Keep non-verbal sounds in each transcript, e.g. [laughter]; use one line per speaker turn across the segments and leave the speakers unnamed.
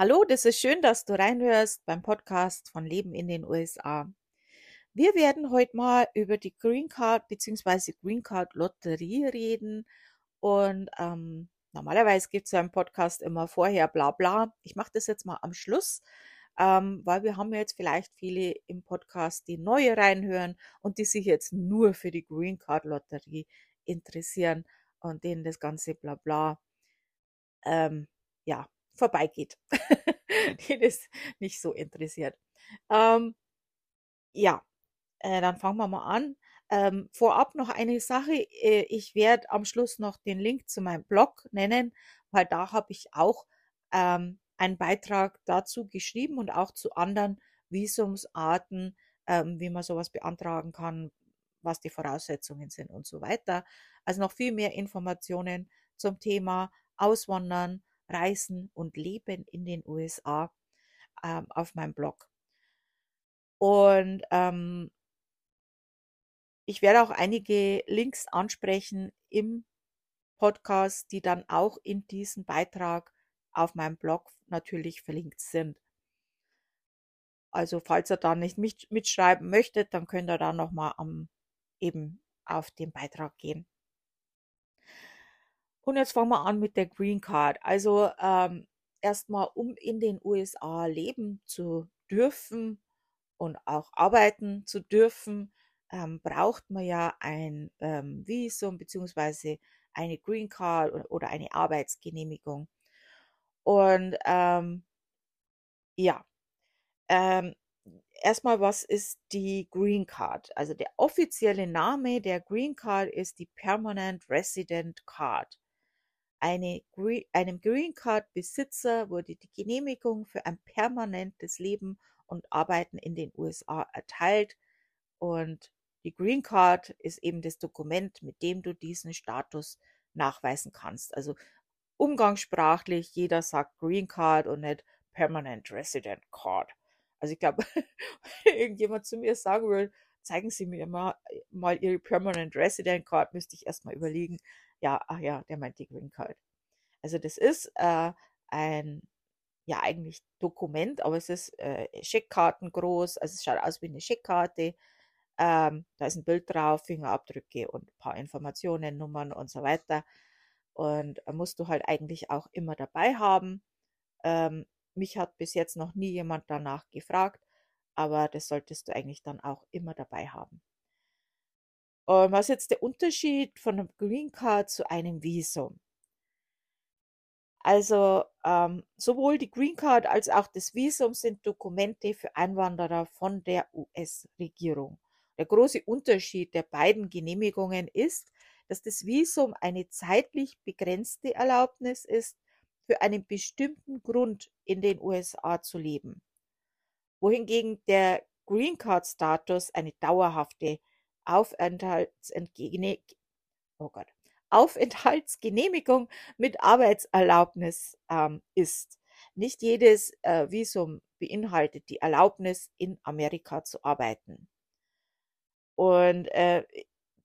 Hallo, das ist schön, dass du reinhörst beim Podcast von Leben in den USA. Wir werden heute mal über die Green Card bzw. Green Card Lotterie reden. Und ähm, normalerweise gibt es ja im Podcast immer vorher bla bla. Ich mache das jetzt mal am Schluss, ähm, weil wir haben jetzt vielleicht viele im Podcast, die neue reinhören und die sich jetzt nur für die Green Card Lotterie interessieren und denen das ganze bla bla ähm, ja, vorbeigeht, [laughs] die das nicht so interessiert. Ähm, ja, äh, dann fangen wir mal an. Ähm, vorab noch eine Sache. Äh, ich werde am Schluss noch den Link zu meinem Blog nennen, weil da habe ich auch ähm, einen Beitrag dazu geschrieben und auch zu anderen Visumsarten, ähm, wie man sowas beantragen kann, was die Voraussetzungen sind und so weiter. Also noch viel mehr Informationen zum Thema Auswandern, Reisen und Leben in den USA ähm, auf meinem Blog. Und ähm, ich werde auch einige Links ansprechen im Podcast, die dann auch in diesem Beitrag auf meinem Blog natürlich verlinkt sind. Also falls ihr da nicht mitschreiben möchtet, dann könnt ihr da nochmal am, eben auf den Beitrag gehen. Und jetzt fangen wir an mit der Green Card. Also ähm, erstmal, um in den USA leben zu dürfen und auch arbeiten zu dürfen, ähm, braucht man ja ein ähm, Visum beziehungsweise eine Green Card oder eine Arbeitsgenehmigung. Und ähm, ja, ähm, erstmal, was ist die Green Card? Also der offizielle Name der Green Card ist die Permanent Resident Card. Eine, einem Green Card-Besitzer wurde die Genehmigung für ein permanentes Leben und Arbeiten in den USA erteilt. Und die Green Card ist eben das Dokument, mit dem du diesen Status nachweisen kannst. Also umgangssprachlich, jeder sagt Green Card und nicht Permanent Resident Card. Also ich glaube, [laughs] wenn irgendjemand zu mir sagen will, zeigen Sie mir mal, mal Ihre Permanent Resident Card, müsste ich erstmal überlegen, ja, ach ja, der meint die Green Card. Also das ist äh, ein, ja eigentlich Dokument, aber es ist äh, Scheckkarten groß, also es schaut aus wie eine Scheckkarte. Ähm, da ist ein Bild drauf, Fingerabdrücke und ein paar Informationen, Nummern und so weiter. Und äh, musst du halt eigentlich auch immer dabei haben. Ähm, mich hat bis jetzt noch nie jemand danach gefragt, aber das solltest du eigentlich dann auch immer dabei haben. Und was ist jetzt der Unterschied von einem Green Card zu einem Visum? Also ähm, sowohl die Green Card als auch das Visum sind Dokumente für Einwanderer von der US-Regierung. Der große Unterschied der beiden Genehmigungen ist, dass das Visum eine zeitlich begrenzte Erlaubnis ist, für einen bestimmten Grund in den USA zu leben, wohingegen der Green Card Status eine dauerhafte Oh Gott, Aufenthaltsgenehmigung mit Arbeitserlaubnis ähm, ist. Nicht jedes äh, Visum beinhaltet die Erlaubnis, in Amerika zu arbeiten. Und äh,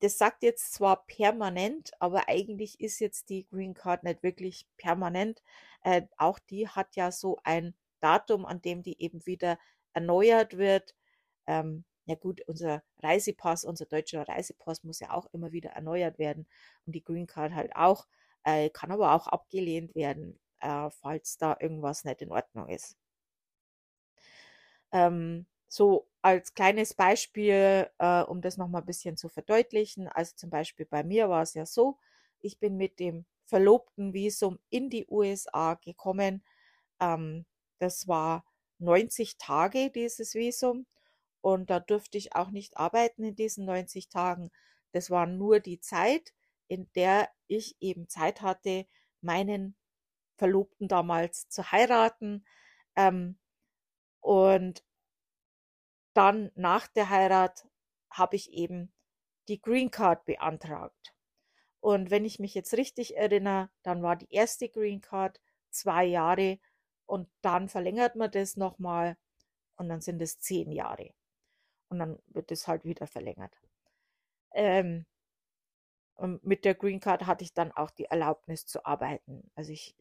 das sagt jetzt zwar permanent, aber eigentlich ist jetzt die Green Card nicht wirklich permanent. Äh, auch die hat ja so ein Datum, an dem die eben wieder erneuert wird. Ähm, ja gut, unser Reisepass, unser deutscher Reisepass muss ja auch immer wieder erneuert werden und die Green Card halt auch, äh, kann aber auch abgelehnt werden, äh, falls da irgendwas nicht in Ordnung ist. Ähm, so als kleines Beispiel, äh, um das nochmal ein bisschen zu verdeutlichen, also zum Beispiel bei mir war es ja so, ich bin mit dem verlobten Visum in die USA gekommen. Ähm, das war 90 Tage, dieses Visum. Und da durfte ich auch nicht arbeiten in diesen 90 Tagen. Das war nur die Zeit, in der ich eben Zeit hatte, meinen Verlobten damals zu heiraten. Ähm, und dann nach der Heirat habe ich eben die Green Card beantragt. Und wenn ich mich jetzt richtig erinnere, dann war die erste Green Card zwei Jahre und dann verlängert man das nochmal und dann sind es zehn Jahre und dann wird es halt wieder verlängert. Ähm, und mit der Green Card hatte ich dann auch die Erlaubnis zu arbeiten. Also ich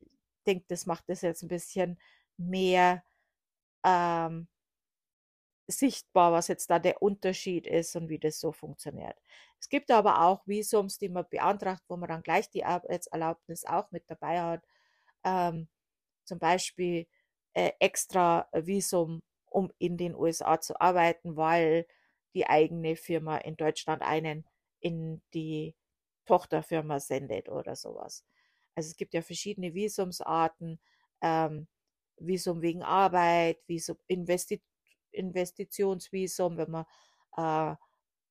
denke, das macht das jetzt ein bisschen mehr ähm, sichtbar, was jetzt da der Unterschied ist und wie das so funktioniert. Es gibt aber auch Visums, die man beantragt, wo man dann gleich die Arbeitserlaubnis auch mit dabei hat. Ähm, zum Beispiel äh, extra Visum, um in den USA zu arbeiten, weil die eigene Firma in Deutschland einen in die Tochterfirma sendet oder sowas. Also es gibt ja verschiedene Visumsarten, ähm, Visum wegen Arbeit, Visum Investi Investitionsvisum, wenn man äh,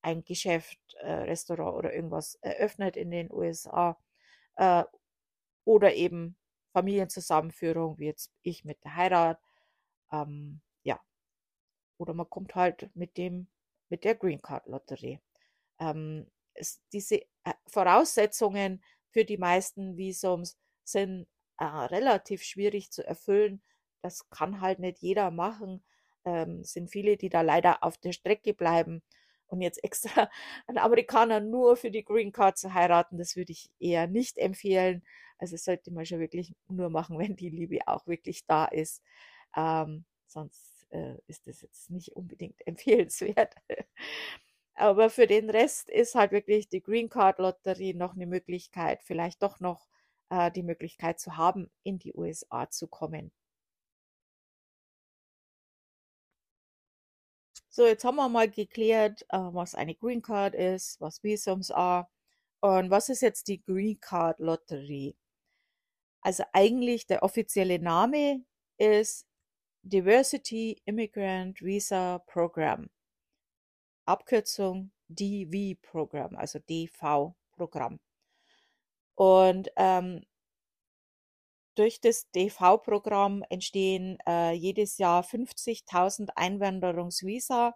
ein Geschäft, äh, Restaurant oder irgendwas eröffnet in den USA äh, oder eben Familienzusammenführung, wie jetzt ich mit der Heirat. Ähm. Oder man kommt halt mit dem, mit der Green Card Lotterie. Ähm, es, diese äh, Voraussetzungen für die meisten Visums sind äh, relativ schwierig zu erfüllen. Das kann halt nicht jeder machen. Ähm, sind viele, die da leider auf der Strecke bleiben und jetzt extra [laughs] einen Amerikaner nur für die Green Card zu heiraten, das würde ich eher nicht empfehlen. Also sollte man schon wirklich nur machen, wenn die Liebe auch wirklich da ist. Ähm, sonst äh, ist das jetzt nicht unbedingt [laughs] empfehlenswert. Aber für den Rest ist halt wirklich die Green Card Lotterie noch eine Möglichkeit, vielleicht doch noch äh, die Möglichkeit zu haben, in die USA zu kommen. So, jetzt haben wir mal geklärt, äh, was eine Green Card ist, was Visums are und was ist jetzt die Green Card Lotterie. Also eigentlich der offizielle Name ist Diversity Immigrant Visa Program. Abkürzung DV Program, also DV Programm. Und ähm, durch das DV-Programm entstehen äh, jedes Jahr 50.000 Einwanderungsvisa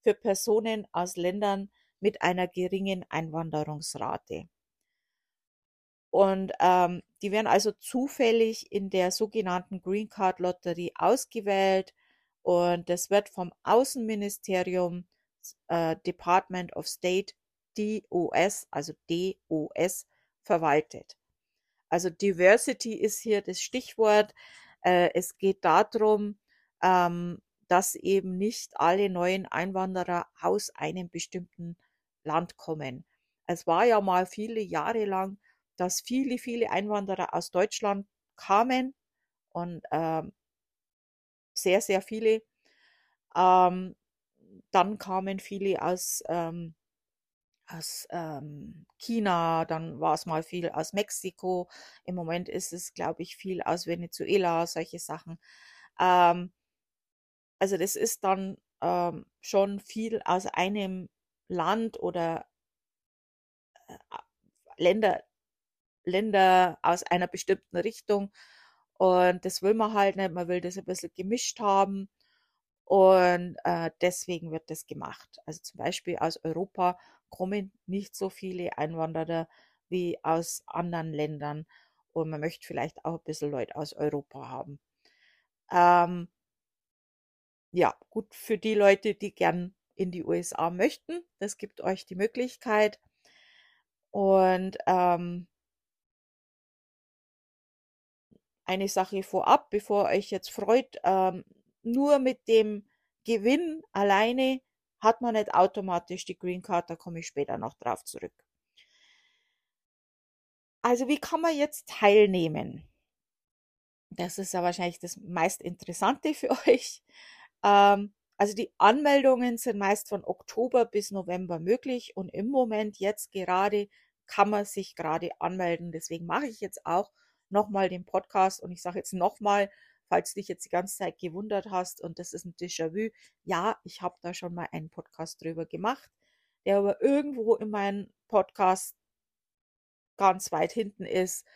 für Personen aus Ländern mit einer geringen Einwanderungsrate. Und ähm, die werden also zufällig in der sogenannten Green Card Lotterie ausgewählt und das wird vom Außenministerium äh, Department of State DOS, also DOS, verwaltet. Also Diversity ist hier das Stichwort. Äh, es geht darum, ähm, dass eben nicht alle neuen Einwanderer aus einem bestimmten Land kommen. Es war ja mal viele Jahre lang, dass viele, viele Einwanderer aus Deutschland kamen und ähm, sehr, sehr viele. Ähm, dann kamen viele aus ähm, aus ähm, China, dann war es mal viel aus Mexiko. Im Moment ist es, glaube ich, viel aus Venezuela, solche Sachen. Ähm, also das ist dann ähm, schon viel aus einem Land oder äh, Länder, Länder aus einer bestimmten Richtung. Und das will man halt nicht. Man will das ein bisschen gemischt haben. Und äh, deswegen wird das gemacht. Also zum Beispiel aus Europa kommen nicht so viele Einwanderer wie aus anderen Ländern. Und man möchte vielleicht auch ein bisschen Leute aus Europa haben. Ähm, ja, gut für die Leute, die gern in die USA möchten. Das gibt euch die Möglichkeit. Und ähm, eine Sache vorab, bevor euch jetzt freut, ähm, nur mit dem Gewinn alleine hat man nicht automatisch die Green Card, da komme ich später noch drauf zurück. Also wie kann man jetzt teilnehmen? Das ist ja wahrscheinlich das meist Interessante für [laughs] euch. Ähm, also die Anmeldungen sind meist von Oktober bis November möglich und im Moment jetzt gerade kann man sich gerade anmelden. Deswegen mache ich jetzt auch nochmal den Podcast und ich sage jetzt nochmal, falls du dich jetzt die ganze Zeit gewundert hast und das ist ein Déjà-vu, ja, ich habe da schon mal einen Podcast drüber gemacht, der aber irgendwo in meinem Podcast ganz weit hinten ist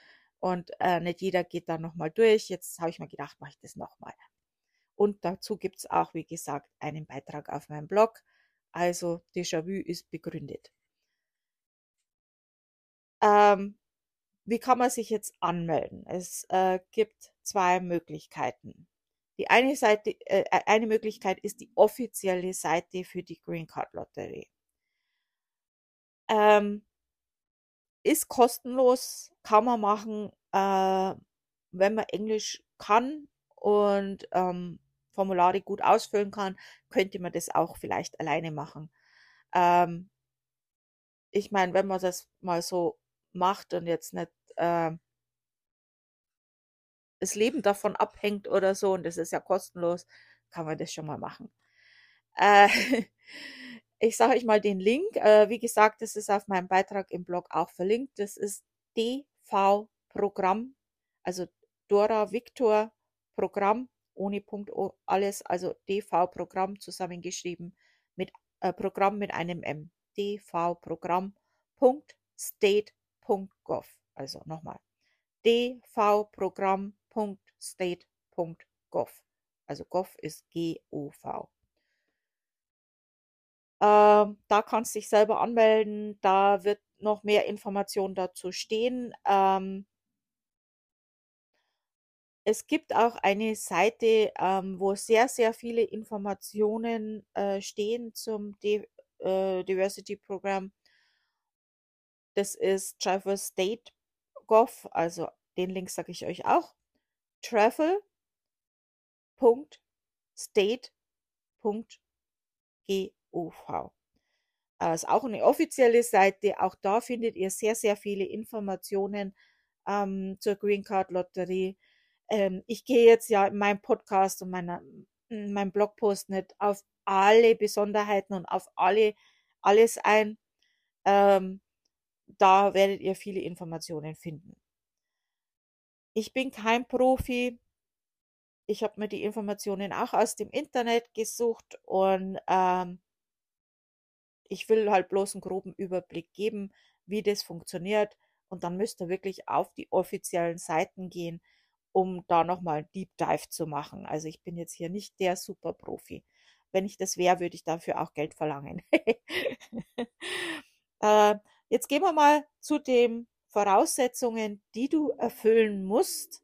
und äh, nicht jeder geht da nochmal durch. Jetzt habe ich mir gedacht, mache ich das nochmal. Und dazu gibt es auch, wie gesagt, einen Beitrag auf meinem Blog. Also Déjà-vu ist begründet. Ähm, wie kann man sich jetzt anmelden? Es äh, gibt zwei Möglichkeiten. Die eine Seite, äh, äh, eine Möglichkeit ist die offizielle Seite für die Green Card Lotterie. Ähm, ist kostenlos, kann man machen, äh, wenn man Englisch kann und ähm, Formulare gut ausfüllen kann, könnte man das auch vielleicht alleine machen. Ähm, ich meine, wenn man das mal so macht und jetzt nicht äh, das Leben davon abhängt oder so, und das ist ja kostenlos, kann man das schon mal machen. Äh, [laughs] ich sage euch mal den Link. Äh, wie gesagt, das ist auf meinem Beitrag im Blog auch verlinkt. Das ist DV-Programm, also Dora Victor Programm ohne Punkt alles, also DV-Programm zusammengeschrieben mit äh, Programm mit einem M. dvprogramm.state.gov. Also nochmal. dvprogramm.state.gov. Also gov ist G-O-V. Ähm, da kannst du dich selber anmelden. Da wird noch mehr Informationen dazu stehen. Ähm, es gibt auch eine Seite, ähm, wo sehr, sehr viele Informationen äh, stehen zum D äh, Diversity Programm. Das ist Travel Gov, also den Link sage ich euch auch. travel.state.gov. Äh, ist auch eine offizielle Seite. Auch da findet ihr sehr, sehr viele Informationen ähm, zur Green Card Lotterie ähm, ich gehe jetzt ja in meinem Podcast und meiner, in meinem Blogpost nicht auf alle Besonderheiten und auf alle, alles ein. Ähm, da werdet ihr viele Informationen finden. Ich bin kein Profi. Ich habe mir die Informationen auch aus dem Internet gesucht und ähm, ich will halt bloß einen groben Überblick geben, wie das funktioniert. Und dann müsst ihr wirklich auf die offiziellen Seiten gehen um da nochmal einen Deep Dive zu machen. Also ich bin jetzt hier nicht der Superprofi. Wenn ich das wäre, würde ich dafür auch Geld verlangen. [laughs] äh, jetzt gehen wir mal zu den Voraussetzungen, die du erfüllen musst.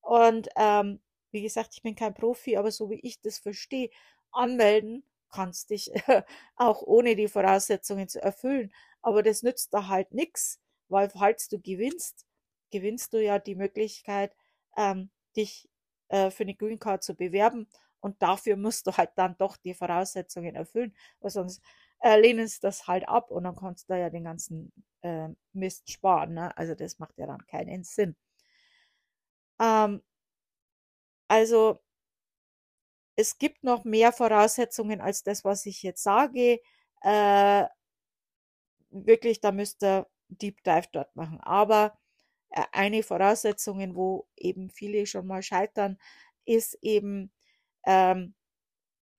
Und ähm, wie gesagt, ich bin kein Profi, aber so wie ich das verstehe, anmelden kannst dich [laughs] auch ohne die Voraussetzungen zu erfüllen. Aber das nützt da halt nichts, weil falls du gewinnst, gewinnst du ja die Möglichkeit, ähm, dich äh, für eine Green Card zu bewerben. Und dafür musst du halt dann doch die Voraussetzungen erfüllen, weil sonst äh, lehnen sie das halt ab und dann kannst du ja den ganzen äh, Mist sparen. Ne? Also das macht ja dann keinen Sinn. Ähm, also es gibt noch mehr Voraussetzungen als das, was ich jetzt sage. Äh, wirklich, da müsst ihr Deep Dive dort machen. Aber äh, eine Voraussetzung, wo eben viele schon mal scheitern, ist eben, ähm,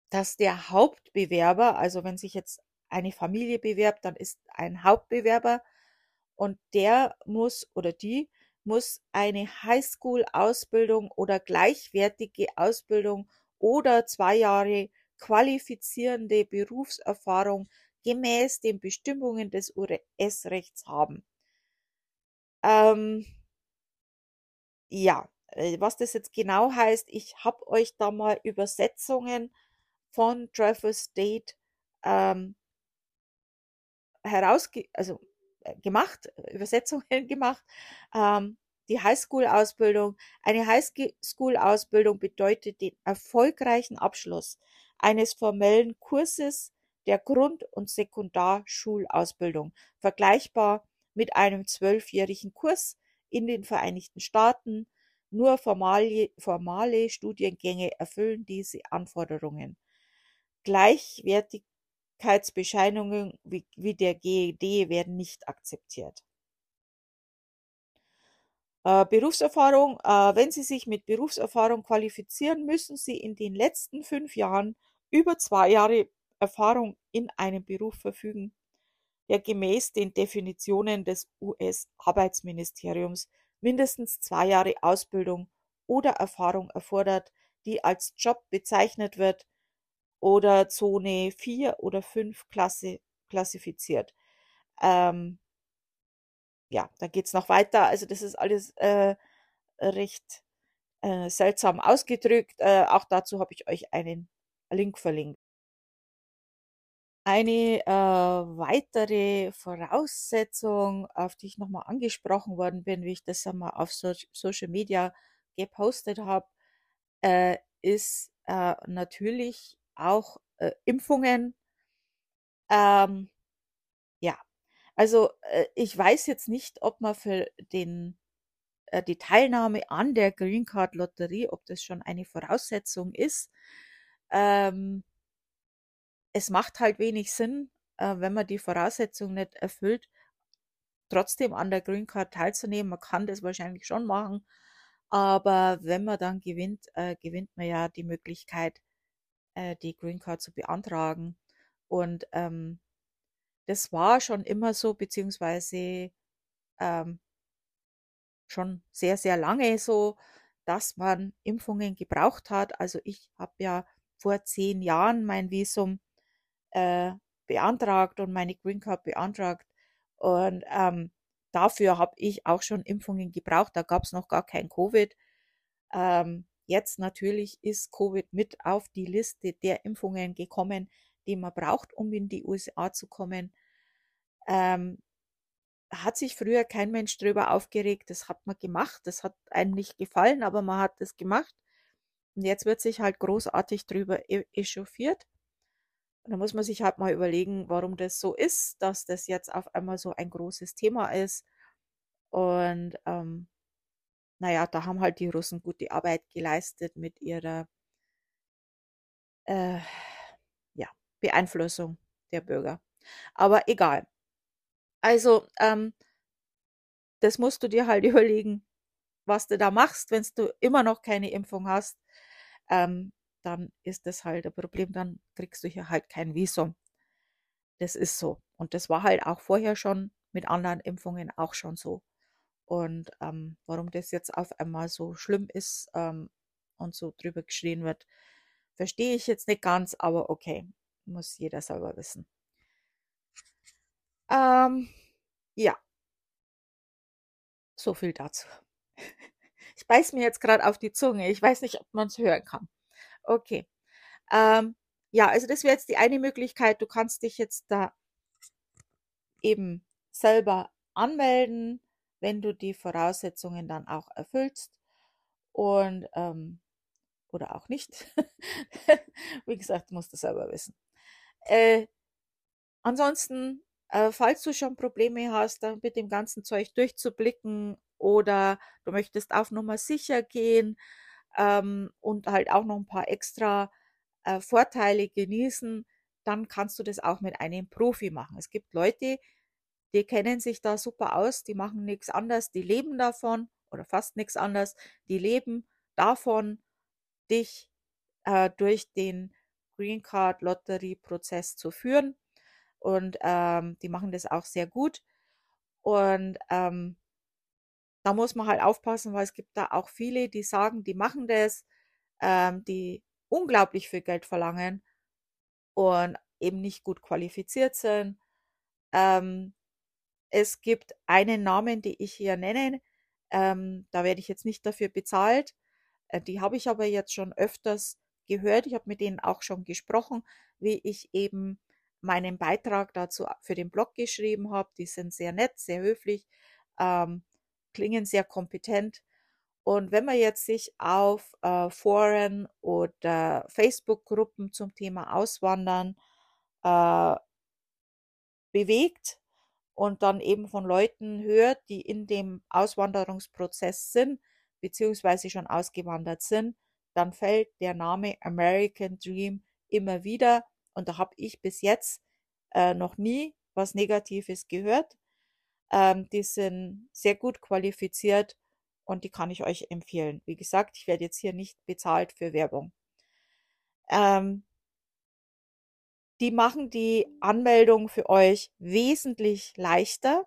dass der Hauptbewerber, also wenn sich jetzt eine Familie bewerbt, dann ist ein Hauptbewerber und der muss oder die muss eine Highschool-Ausbildung oder gleichwertige Ausbildung oder zwei Jahre qualifizierende Berufserfahrung gemäß den Bestimmungen des US-Rechts haben. Ähm, ja, äh, was das jetzt genau heißt, ich habe euch da mal Übersetzungen von Travel State ähm, herausge also äh, gemacht, Übersetzungen [laughs] gemacht. Ähm, die Highschool-Ausbildung. Eine Highschool-Ausbildung bedeutet den erfolgreichen Abschluss eines formellen Kurses der Grund- und Sekundarschulausbildung, vergleichbar mit einem zwölfjährigen Kurs in den Vereinigten Staaten. Nur formale, formale Studiengänge erfüllen diese Anforderungen. Gleichwertigkeitsbescheinigungen wie, wie der GED werden nicht akzeptiert. Äh, Berufserfahrung. Äh, wenn Sie sich mit Berufserfahrung qualifizieren, müssen Sie in den letzten fünf Jahren über zwei Jahre Erfahrung in einem Beruf verfügen der gemäß den Definitionen des US-Arbeitsministeriums mindestens zwei Jahre Ausbildung oder Erfahrung erfordert, die als Job bezeichnet wird oder Zone 4 oder 5 Klasse klassifiziert. Ähm, ja, da geht's noch weiter. Also das ist alles äh, recht äh, seltsam ausgedrückt. Äh, auch dazu habe ich euch einen Link verlinkt. Eine äh, weitere Voraussetzung, auf die ich nochmal angesprochen worden bin, wie ich das einmal auf so Social Media gepostet habe, äh, ist äh, natürlich auch äh, Impfungen. Ähm, ja, also äh, ich weiß jetzt nicht, ob man für den äh, die Teilnahme an der Green Card Lotterie, ob das schon eine Voraussetzung ist. Ähm, es macht halt wenig Sinn, äh, wenn man die Voraussetzung nicht erfüllt, trotzdem an der Green Card teilzunehmen. Man kann das wahrscheinlich schon machen, aber wenn man dann gewinnt, äh, gewinnt man ja die Möglichkeit, äh, die Green Card zu beantragen. Und ähm, das war schon immer so, beziehungsweise ähm, schon sehr, sehr lange so, dass man Impfungen gebraucht hat. Also ich habe ja vor zehn Jahren mein Visum äh, beantragt und meine Green Card beantragt. Und ähm, dafür habe ich auch schon Impfungen gebraucht. Da gab es noch gar kein Covid. Ähm, jetzt natürlich ist Covid mit auf die Liste der Impfungen gekommen, die man braucht, um in die USA zu kommen. Ähm, hat sich früher kein Mensch drüber aufgeregt. Das hat man gemacht. Das hat einem nicht gefallen, aber man hat es gemacht. Und jetzt wird sich halt großartig drüber e-, echauffiert. Und da muss man sich halt mal überlegen, warum das so ist, dass das jetzt auf einmal so ein großes Thema ist. Und ähm, naja, da haben halt die Russen gute Arbeit geleistet mit ihrer äh, ja, Beeinflussung der Bürger. Aber egal. Also, ähm, das musst du dir halt [laughs] überlegen, was du da machst, wenn du immer noch keine Impfung hast. Ähm, dann ist das halt ein Problem, dann kriegst du hier halt kein Visum. Das ist so. Und das war halt auch vorher schon mit anderen Impfungen auch schon so. Und ähm, warum das jetzt auf einmal so schlimm ist ähm, und so drüber geschrien wird, verstehe ich jetzt nicht ganz, aber okay, muss jeder selber wissen. Ähm, ja. So viel dazu. [laughs] Ich beiß mir jetzt gerade auf die Zunge. Ich weiß nicht, ob man es hören kann. Okay. Ähm, ja, also das wäre jetzt die eine Möglichkeit. Du kannst dich jetzt da eben selber anmelden, wenn du die Voraussetzungen dann auch erfüllst. Und ähm, oder auch nicht. [laughs] Wie gesagt, musst du selber wissen. Äh, ansonsten äh, falls du schon Probleme hast, dann mit dem ganzen Zeug durchzublicken oder du möchtest auf Nummer sicher gehen ähm, und halt auch noch ein paar extra äh, Vorteile genießen, dann kannst du das auch mit einem Profi machen. Es gibt Leute, die kennen sich da super aus, die machen nichts anderes, die leben davon oder fast nichts anderes, die leben davon, dich äh, durch den Green Card Lotterie Prozess zu führen und ähm, die machen das auch sehr gut. Und ähm, da muss man halt aufpassen, weil es gibt da auch viele, die sagen, die machen das, ähm, die unglaublich viel Geld verlangen und eben nicht gut qualifiziert sind. Ähm, es gibt einen Namen, den ich hier nenne. Ähm, da werde ich jetzt nicht dafür bezahlt. Äh, die habe ich aber jetzt schon öfters gehört. Ich habe mit denen auch schon gesprochen, wie ich eben meinen Beitrag dazu für den Blog geschrieben habe. Die sind sehr nett, sehr höflich, ähm, klingen sehr kompetent. Und wenn man jetzt sich auf äh, Foren oder Facebook-Gruppen zum Thema Auswandern äh, bewegt und dann eben von Leuten hört, die in dem Auswanderungsprozess sind, beziehungsweise schon ausgewandert sind, dann fällt der Name American Dream immer wieder und da habe ich bis jetzt äh, noch nie was Negatives gehört. Ähm, die sind sehr gut qualifiziert und die kann ich euch empfehlen. Wie gesagt, ich werde jetzt hier nicht bezahlt für Werbung. Ähm, die machen die Anmeldung für euch wesentlich leichter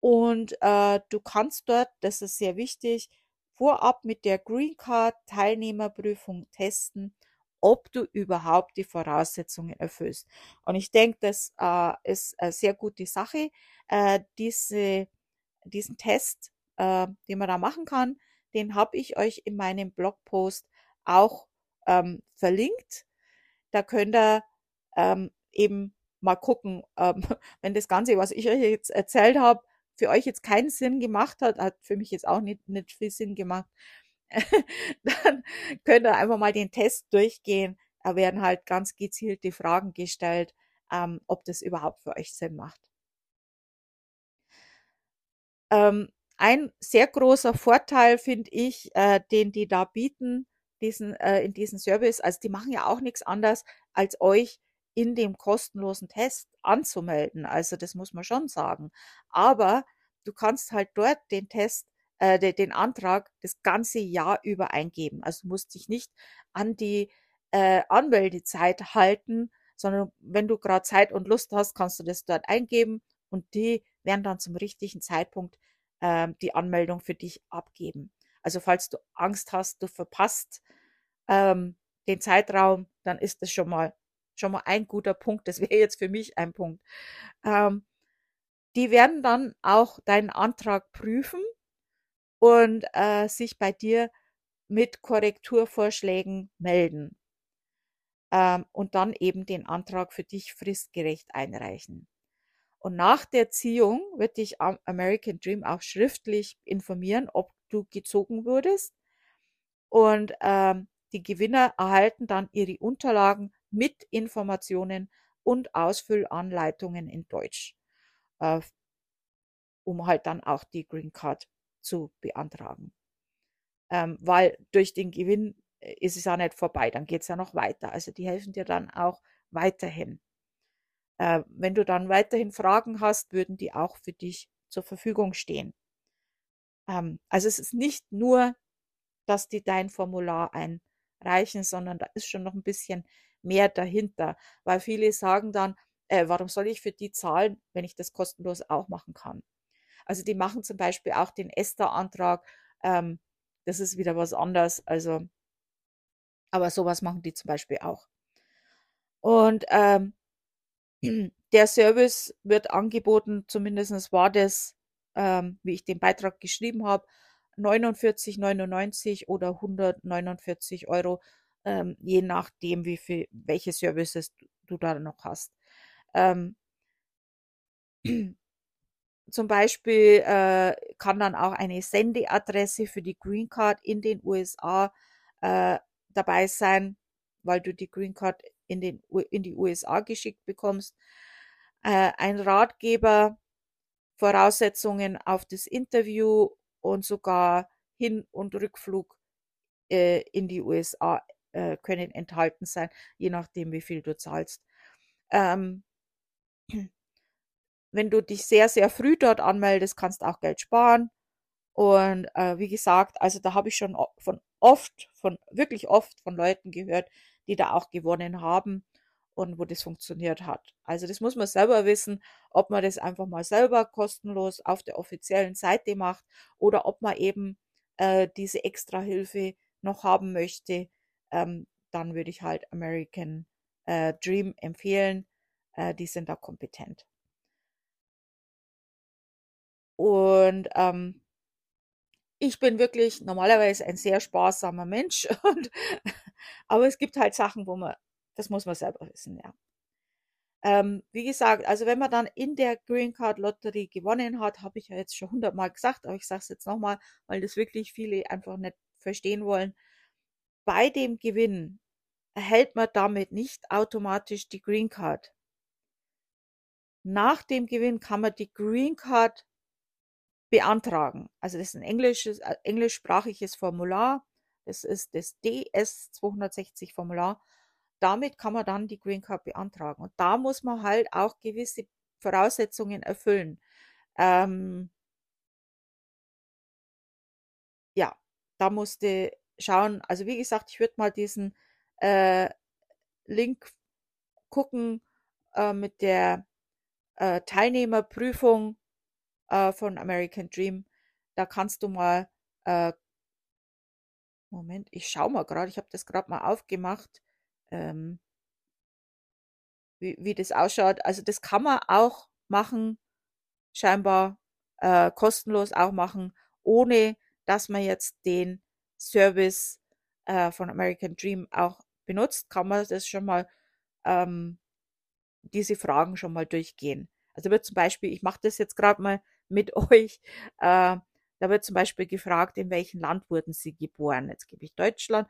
und äh, du kannst dort, das ist sehr wichtig, vorab mit der Green Card Teilnehmerprüfung testen, ob du überhaupt die Voraussetzungen erfüllst. Und ich denke, das äh, ist eine sehr gute Sache. Äh, diese, diesen Test, äh, den man da machen kann, den habe ich euch in meinem Blogpost auch ähm, verlinkt. Da könnt ihr ähm, eben mal gucken, ähm, [laughs] wenn das Ganze, was ich euch jetzt erzählt habe, für euch jetzt keinen Sinn gemacht hat, hat für mich jetzt auch nicht, nicht viel Sinn gemacht, [laughs] dann könnt ihr einfach mal den Test durchgehen. Da werden halt ganz gezielte Fragen gestellt, ähm, ob das überhaupt für euch Sinn macht. Ähm, ein sehr großer Vorteil finde ich, äh, den die da bieten, diesen, äh, in diesem Service, also die machen ja auch nichts anderes, als euch in dem kostenlosen Test anzumelden. Also das muss man schon sagen. Aber du kannst halt dort den Test, äh, den Antrag das ganze Jahr über eingeben. Also du musst dich nicht an die äh, Anmeldezeit halten, sondern wenn du gerade Zeit und Lust hast, kannst du das dort eingeben und die werden dann zum richtigen Zeitpunkt äh, die Anmeldung für dich abgeben. Also falls du Angst hast, du verpasst ähm, den Zeitraum, dann ist das schon mal schon mal ein guter Punkt. Das wäre jetzt für mich ein Punkt. Ähm, die werden dann auch deinen Antrag prüfen und äh, sich bei dir mit Korrekturvorschlägen melden ähm, und dann eben den Antrag für dich fristgerecht einreichen. Und nach der Ziehung wird dich American Dream auch schriftlich informieren, ob du gezogen wurdest. Und ähm, die Gewinner erhalten dann ihre Unterlagen mit Informationen und Ausfüllanleitungen in Deutsch, äh, um halt dann auch die Green Card zu beantragen. Ähm, weil durch den Gewinn äh, ist es ja nicht vorbei, dann geht es ja noch weiter. Also die helfen dir dann auch weiterhin. Äh, wenn du dann weiterhin Fragen hast, würden die auch für dich zur Verfügung stehen. Ähm, also es ist nicht nur, dass die dein Formular einreichen, sondern da ist schon noch ein bisschen mehr dahinter, weil viele sagen dann, äh, warum soll ich für die zahlen, wenn ich das kostenlos auch machen kann? Also die machen zum Beispiel auch den ESTA-Antrag, ähm, das ist wieder was anderes, also, aber sowas machen die zum Beispiel auch. Und ähm, [clears throat] der Service wird angeboten, zumindest war das, ähm, wie ich den Beitrag geschrieben habe, 49,99 oder 149 Euro ähm, je nachdem, wie viel, welche Services du da noch hast. Ähm, [clears throat] zum Beispiel äh, kann dann auch eine Sendeadresse für die Green Card in den USA äh, dabei sein, weil du die Green Card in, den, in die USA geschickt bekommst. Äh, ein Ratgeber, Voraussetzungen auf das Interview und sogar Hin- und Rückflug äh, in die USA äh, können enthalten sein, je nachdem, wie viel du zahlst. Ähm, [clears throat] wenn du dich sehr, sehr früh dort anmeldest, kannst du auch Geld sparen. Und äh, wie gesagt, also da habe ich schon von oft, von wirklich oft von Leuten gehört, die da auch gewonnen haben und wo das funktioniert hat. Also das muss man selber wissen, ob man das einfach mal selber kostenlos auf der offiziellen Seite macht oder ob man eben äh, diese extra Hilfe noch haben möchte, ähm, dann würde ich halt American äh, Dream empfehlen. Äh, die sind da kompetent. Und ähm, ich bin wirklich normalerweise ein sehr sparsamer Mensch. [laughs] Und, aber es gibt halt Sachen, wo man, das muss man selber wissen, ja. Ähm, wie gesagt, also wenn man dann in der Green Card Lotterie gewonnen hat, habe ich ja jetzt schon hundertmal gesagt, aber ich sage es jetzt nochmal, weil das wirklich viele einfach nicht verstehen wollen bei dem Gewinn erhält man damit nicht automatisch die Green Card. Nach dem Gewinn kann man die Green Card beantragen. Also das ist ein englisches, äh, englischsprachiges Formular. Das ist das DS 260 Formular. Damit kann man dann die Green Card beantragen. Und da muss man halt auch gewisse Voraussetzungen erfüllen. Ähm, ja, da musste schauen. Also wie gesagt, ich würde mal diesen äh, Link gucken äh, mit der äh, Teilnehmerprüfung äh, von American Dream. Da kannst du mal, äh, Moment, ich schaue mal gerade, ich habe das gerade mal aufgemacht, ähm, wie, wie das ausschaut. Also das kann man auch machen, scheinbar äh, kostenlos auch machen, ohne dass man jetzt den Service äh, von American Dream auch benutzt, kann man das schon mal, ähm, diese Fragen schon mal durchgehen. Also wird zum Beispiel, ich mache das jetzt gerade mal mit [laughs] euch. Äh, da wird zum Beispiel gefragt, in welchem Land wurden Sie geboren? Jetzt gebe ich Deutschland,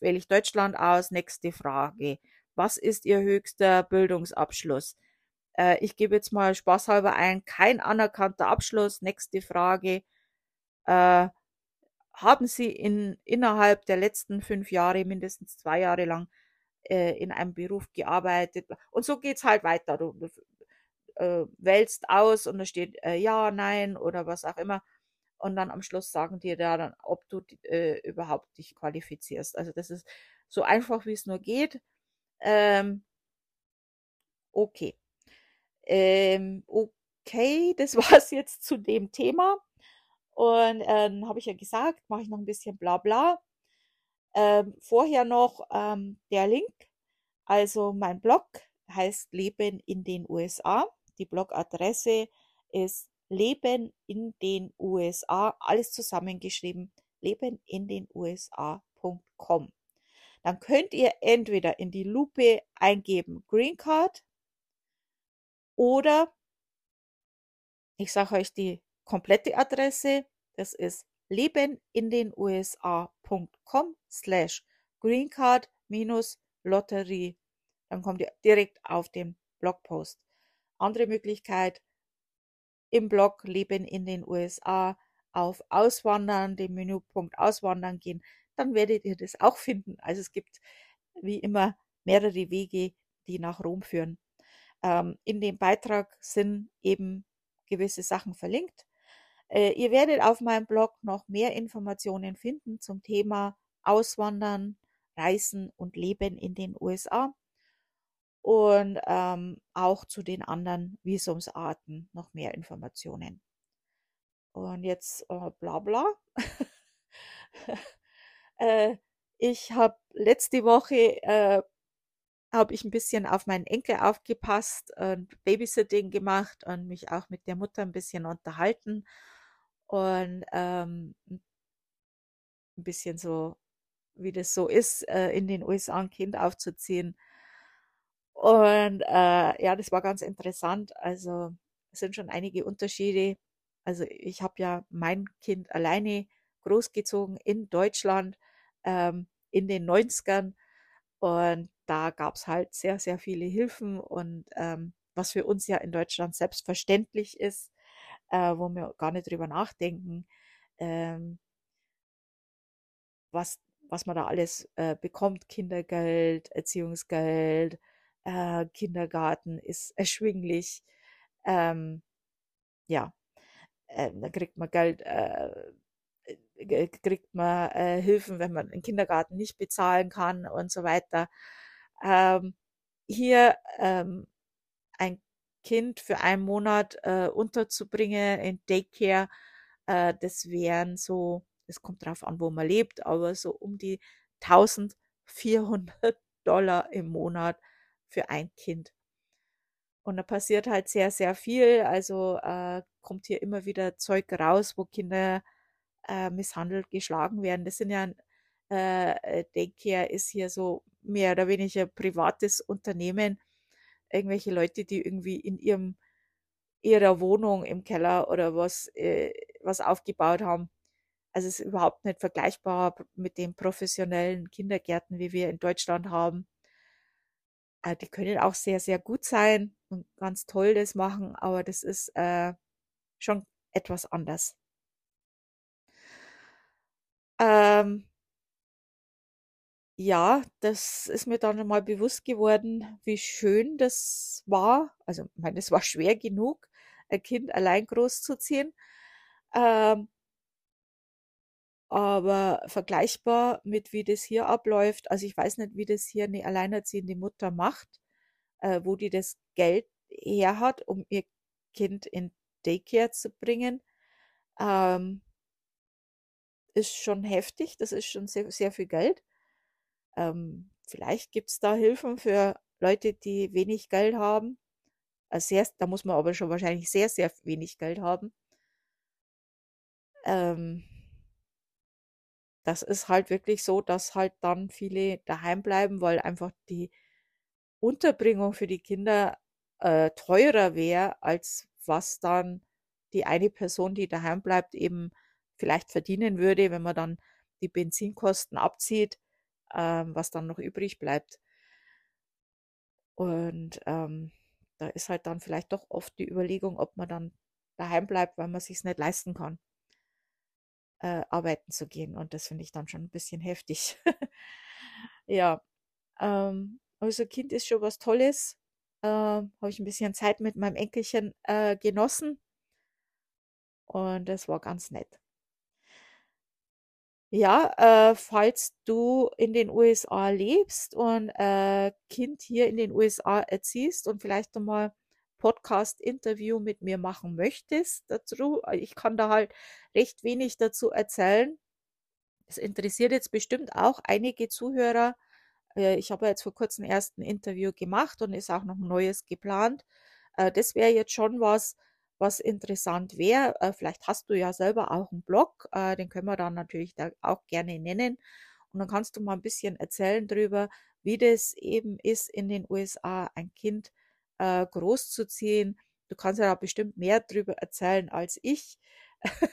wähle ich Deutschland aus. Nächste Frage. Was ist Ihr höchster Bildungsabschluss? Äh, ich gebe jetzt mal spaßhalber ein, kein anerkannter Abschluss. Nächste Frage. Äh, haben Sie in, innerhalb der letzten fünf Jahre, mindestens zwei Jahre lang, äh, in einem Beruf gearbeitet? Und so geht's halt weiter. Du, du äh, wählst aus und da steht äh, ja, nein oder was auch immer. Und dann am Schluss sagen dir da dann, ob du äh, überhaupt dich qualifizierst. Also das ist so einfach, wie es nur geht. Ähm, okay. Ähm, okay, [laughs] das war's jetzt zu dem Thema. Und äh, dann habe ich ja gesagt, mache ich noch ein bisschen bla bla. Ähm, vorher noch ähm, der Link. Also mein Blog heißt Leben in den USA. Die Blogadresse ist Leben in den USA, alles zusammengeschrieben, leben in den USA.com. Dann könnt ihr entweder in die Lupe eingeben Green Card oder ich sage euch die komplette Adresse. Das ist lebenindenusa.com slash greencard minus Lotterie. Dann kommt ihr direkt auf den Blogpost. Andere Möglichkeit, im Blog Leben in den USA auf Auswandern, den Menüpunkt Auswandern gehen, dann werdet ihr das auch finden. Also es gibt wie immer mehrere Wege, die nach Rom führen. Ähm, in dem Beitrag sind eben gewisse Sachen verlinkt. Äh, ihr werdet auf meinem Blog noch mehr Informationen finden zum Thema Auswandern, Reisen und Leben in den USA und ähm, auch zu den anderen Visumsarten noch mehr Informationen. Und jetzt äh, bla bla. [laughs] äh, ich habe letzte Woche äh, habe ich ein bisschen auf meinen Enkel aufgepasst und Babysitting gemacht und mich auch mit der Mutter ein bisschen unterhalten und ähm, ein bisschen so, wie das so ist, äh, in den USA ein Kind aufzuziehen. Und äh, ja, das war ganz interessant. Also es sind schon einige Unterschiede. Also ich habe ja mein Kind alleine großgezogen in Deutschland ähm, in den 90ern und da gab es halt sehr, sehr viele Hilfen und ähm, was für uns ja in Deutschland selbstverständlich ist, äh, wo wir gar nicht drüber nachdenken, ähm, was, was man da alles äh, bekommt, Kindergeld, Erziehungsgeld, äh, Kindergarten ist erschwinglich. Ähm, ja, äh, da kriegt man Geld, äh, äh kriegt man äh, Hilfen, wenn man den Kindergarten nicht bezahlen kann und so weiter. Ähm, hier ähm, ein Kind für einen Monat äh, unterzubringen in Daycare, äh, das wären so, es kommt drauf an, wo man lebt, aber so um die 1400 Dollar im Monat für ein Kind. Und da passiert halt sehr, sehr viel. Also äh, kommt hier immer wieder Zeug raus, wo Kinder äh, misshandelt, geschlagen werden. Das sind ja, äh, Daycare ist hier so mehr oder weniger privates Unternehmen. Irgendwelche Leute, die irgendwie in ihrem ihrer Wohnung im Keller oder was, äh, was aufgebaut haben. Also es ist überhaupt nicht vergleichbar mit den professionellen Kindergärten, wie wir in Deutschland haben. Äh, die können auch sehr, sehr gut sein und ganz toll das machen, aber das ist äh, schon etwas anders. Ähm, ja, das ist mir dann mal bewusst geworden, wie schön das war. Also, ich meine, es war schwer genug, ein Kind allein großzuziehen. Ähm, aber vergleichbar mit wie das hier abläuft. Also ich weiß nicht, wie das hier eine alleinerziehende Mutter macht, äh, wo die das Geld her hat, um ihr Kind in Daycare zu bringen. Ähm, ist schon heftig, das ist schon sehr, sehr viel Geld. Ähm, vielleicht es da Hilfen für Leute, die wenig Geld haben. Also sehr, da muss man aber schon wahrscheinlich sehr, sehr wenig Geld haben. Ähm, das ist halt wirklich so, dass halt dann viele daheim bleiben, weil einfach die Unterbringung für die Kinder äh, teurer wäre, als was dann die eine Person, die daheim bleibt, eben vielleicht verdienen würde, wenn man dann die Benzinkosten abzieht, ähm, was dann noch übrig bleibt. Und ähm, da ist halt dann vielleicht doch oft die Überlegung, ob man dann daheim bleibt, weil man sich nicht leisten kann, äh, arbeiten zu gehen. Und das finde ich dann schon ein bisschen heftig. [laughs] ja, ähm, also Kind ist schon was Tolles. Äh, Habe ich ein bisschen Zeit mit meinem Enkelchen äh, genossen. Und das war ganz nett. Ja, äh, falls du in den USA lebst und äh, Kind hier in den USA erziehst und vielleicht nochmal Podcast-Interview mit mir machen möchtest dazu, ich kann da halt recht wenig dazu erzählen. Es interessiert jetzt bestimmt auch einige Zuhörer. Äh, ich habe jetzt vor kurzem erst ein Interview gemacht und ist auch noch ein neues geplant. Äh, das wäre jetzt schon was, was interessant wäre. Äh, vielleicht hast du ja selber auch einen Blog, den können wir dann natürlich da auch gerne nennen. Und dann kannst du mal ein bisschen erzählen darüber, wie das eben ist, in den USA ein Kind äh, großzuziehen. Du kannst ja da bestimmt mehr darüber erzählen als ich. [laughs]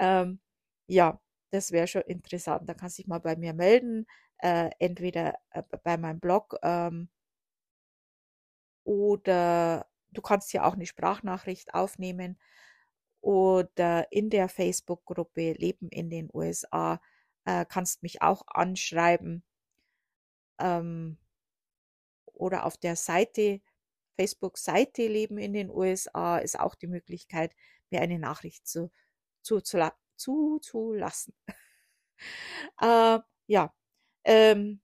ähm, ja, das wäre schon interessant. Da kannst du dich mal bei mir melden, äh, entweder äh, bei meinem Blog ähm, oder Du kannst ja auch eine Sprachnachricht aufnehmen oder in der Facebook-Gruppe Leben in den USA äh, kannst mich auch anschreiben ähm, oder auf der Seite Facebook-Seite Leben in den USA ist auch die Möglichkeit, mir eine Nachricht zu, zu, zu, zu, [laughs] äh, ja, ähm,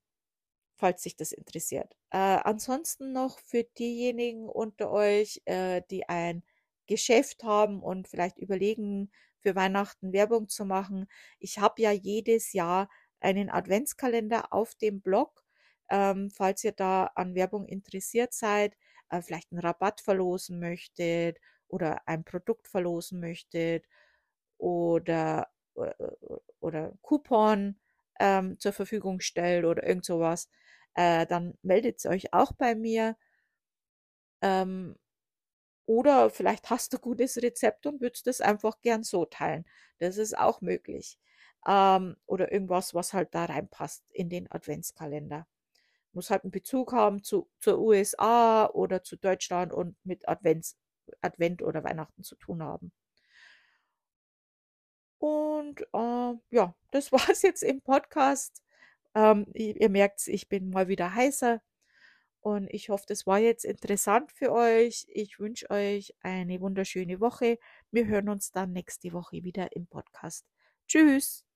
falls sich das interessiert. Äh, ansonsten noch für diejenigen unter euch, äh, die ein Geschäft haben und vielleicht überlegen, für Weihnachten Werbung zu machen. Ich habe ja jedes Jahr einen Adventskalender auf dem Blog. Ähm, falls ihr da an Werbung interessiert seid, äh, vielleicht einen Rabatt verlosen möchtet oder ein Produkt verlosen möchtet oder, oder, oder Coupon ähm, zur Verfügung stellt oder irgend sowas, äh, dann meldet euch auch bei mir. Ähm, oder vielleicht hast du gutes Rezept und würdest es einfach gern so teilen. Das ist auch möglich. Ähm, oder irgendwas, was halt da reinpasst in den Adventskalender. Muss halt einen Bezug haben zu, zur USA oder zu Deutschland und mit Advents, Advent oder Weihnachten zu tun haben. Und äh, ja, das [laughs] war es jetzt im Podcast. Ähm, ihr merkt, ich bin mal wieder heißer und ich hoffe, das war jetzt interessant für euch. Ich wünsche euch eine wunderschöne Woche. Wir hören uns dann nächste Woche wieder im Podcast. Tschüss.